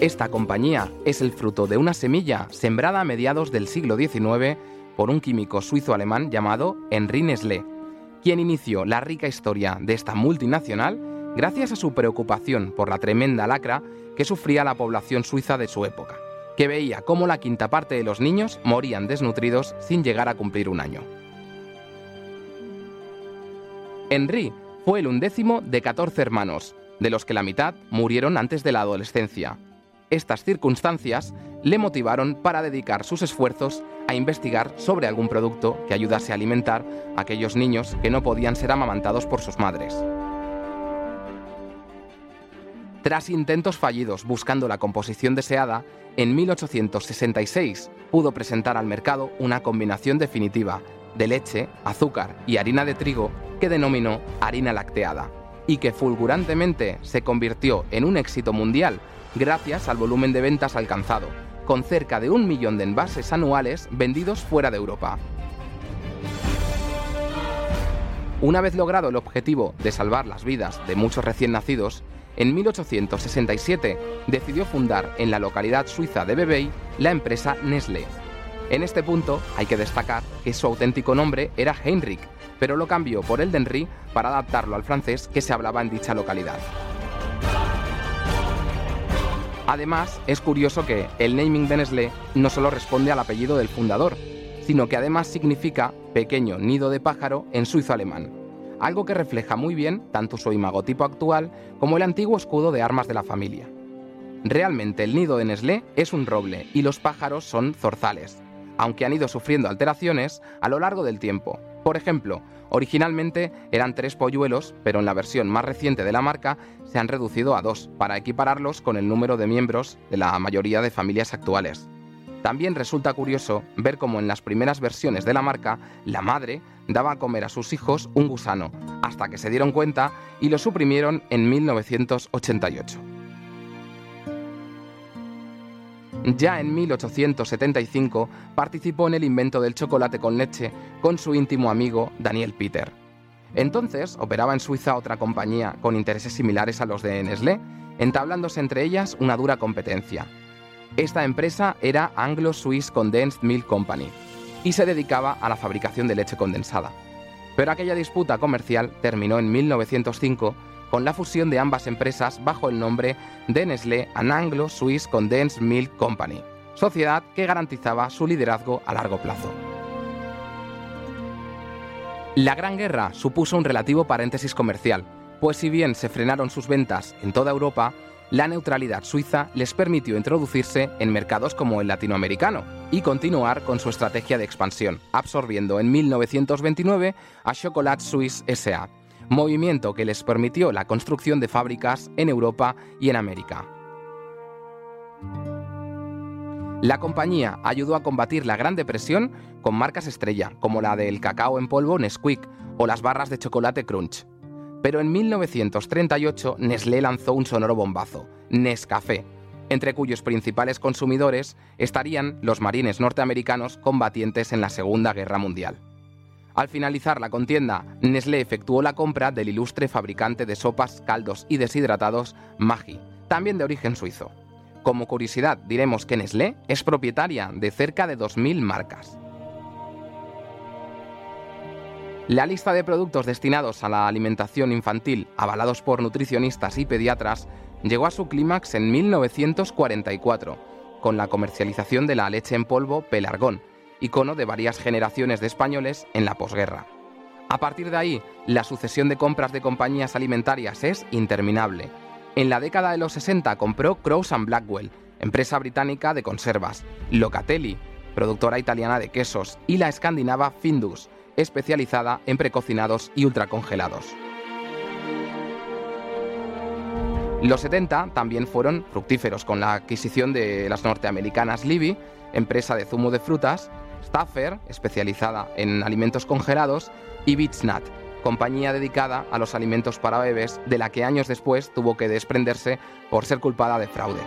Esta compañía es el fruto de una semilla sembrada a mediados del siglo XIX por un químico suizo-alemán llamado Henri Nestlé, quien inició la rica historia de esta multinacional gracias a su preocupación por la tremenda lacra que sufría la población suiza de su época, que veía cómo la quinta parte de los niños morían desnutridos sin llegar a cumplir un año. Henri fue el undécimo de 14 hermanos, de los que la mitad murieron antes de la adolescencia, estas circunstancias le motivaron para dedicar sus esfuerzos a investigar sobre algún producto que ayudase a alimentar a aquellos niños que no podían ser amamantados por sus madres. Tras intentos fallidos buscando la composición deseada, en 1866 pudo presentar al mercado una combinación definitiva de leche, azúcar y harina de trigo que denominó harina lacteada y que fulgurantemente se convirtió en un éxito mundial gracias al volumen de ventas alcanzado, con cerca de un millón de envases anuales vendidos fuera de Europa. Una vez logrado el objetivo de salvar las vidas de muchos recién nacidos, en 1867 decidió fundar en la localidad suiza de Bebey la empresa Nestlé. En este punto hay que destacar que su auténtico nombre era Heinrich, pero lo cambió por el de Henri para adaptarlo al francés que se hablaba en dicha localidad. Además, es curioso que el naming de Nestlé no solo responde al apellido del fundador, sino que además significa pequeño nido de pájaro en suizo alemán, algo que refleja muy bien tanto su imagotipo actual como el antiguo escudo de armas de la familia. Realmente el nido de Nestlé es un roble y los pájaros son zorzales, aunque han ido sufriendo alteraciones a lo largo del tiempo. Por ejemplo, originalmente eran tres polluelos, pero en la versión más reciente de la marca se han reducido a dos, para equipararlos con el número de miembros de la mayoría de familias actuales. También resulta curioso ver cómo en las primeras versiones de la marca, la madre daba a comer a sus hijos un gusano, hasta que se dieron cuenta y lo suprimieron en 1988. Ya en 1875 participó en el invento del chocolate con leche con su íntimo amigo Daniel Peter. Entonces operaba en Suiza otra compañía con intereses similares a los de Nestlé, entablándose entre ellas una dura competencia. Esta empresa era Anglo-Swiss Condensed Milk Company y se dedicaba a la fabricación de leche condensada. Pero aquella disputa comercial terminó en 1905 con la fusión de ambas empresas bajo el nombre de Nestlé and Anglo-Swiss Condensed Milk Company, sociedad que garantizaba su liderazgo a largo plazo. La Gran Guerra supuso un relativo paréntesis comercial, pues si bien se frenaron sus ventas en toda Europa, la neutralidad suiza les permitió introducirse en mercados como el latinoamericano y continuar con su estrategia de expansión, absorbiendo en 1929 a Chocolat Suisse SA, movimiento que les permitió la construcción de fábricas en Europa y en América. La compañía ayudó a combatir la Gran Depresión con marcas estrella, como la del cacao en polvo Nesquik o las barras de chocolate Crunch. Pero en 1938 Nestlé lanzó un sonoro bombazo, Nescafé, entre cuyos principales consumidores estarían los marines norteamericanos combatientes en la Segunda Guerra Mundial. Al finalizar la contienda, Nestlé efectuó la compra del ilustre fabricante de sopas, caldos y deshidratados Maggi, también de origen suizo. Como curiosidad, diremos que Nestlé es propietaria de cerca de 2.000 marcas. La lista de productos destinados a la alimentación infantil, avalados por nutricionistas y pediatras, llegó a su clímax en 1944, con la comercialización de la leche en polvo Pelargón, icono de varias generaciones de españoles en la posguerra. A partir de ahí, la sucesión de compras de compañías alimentarias es interminable, en la década de los 60 compró Crows Blackwell, empresa británica de conservas, Locatelli, productora italiana de quesos, y la escandinava Findus, especializada en precocinados y ultracongelados. Los 70 también fueron fructíferos con la adquisición de las norteamericanas Libby, empresa de zumo de frutas, Staffer, especializada en alimentos congelados, y Beechnut, compañía dedicada a los alimentos para bebés, de la que años después tuvo que desprenderse por ser culpada de fraude.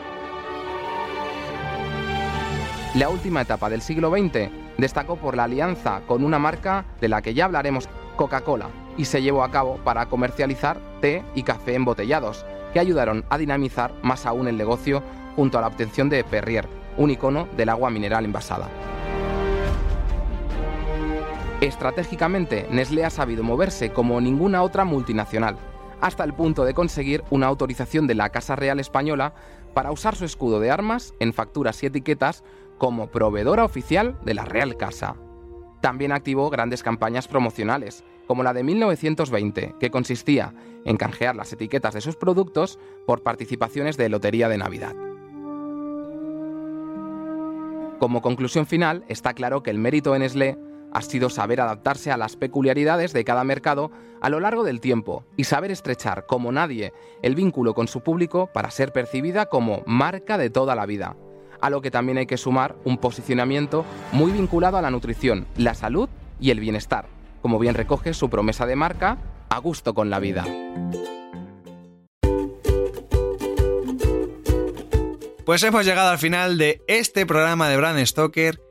La última etapa del siglo XX destacó por la alianza con una marca de la que ya hablaremos, Coca-Cola, y se llevó a cabo para comercializar té y café embotellados, que ayudaron a dinamizar más aún el negocio junto a la obtención de Perrier, un icono del agua mineral envasada. Estratégicamente, Nestlé ha sabido moverse como ninguna otra multinacional, hasta el punto de conseguir una autorización de la Casa Real Española para usar su escudo de armas en facturas y etiquetas como proveedora oficial de la Real Casa. También activó grandes campañas promocionales, como la de 1920, que consistía en canjear las etiquetas de sus productos por participaciones de Lotería de Navidad. Como conclusión final, está claro que el mérito en Nestlé ha sido saber adaptarse a las peculiaridades de cada mercado a lo largo del tiempo y saber estrechar como nadie el vínculo con su público para ser percibida como marca de toda la vida, a lo que también hay que sumar un posicionamiento muy vinculado a la nutrición, la salud y el bienestar, como bien recoge su promesa de marca, a gusto con la vida. Pues hemos llegado al final de este programa de Brand Stoker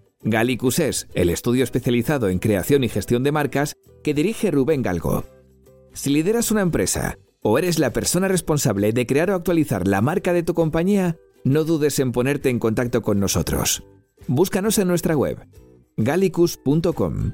Gallicus es el estudio especializado en creación y gestión de marcas que dirige Rubén Galgo. Si lideras una empresa o eres la persona responsable de crear o actualizar la marca de tu compañía, no dudes en ponerte en contacto con nosotros. Búscanos en nuestra web gallicus.com.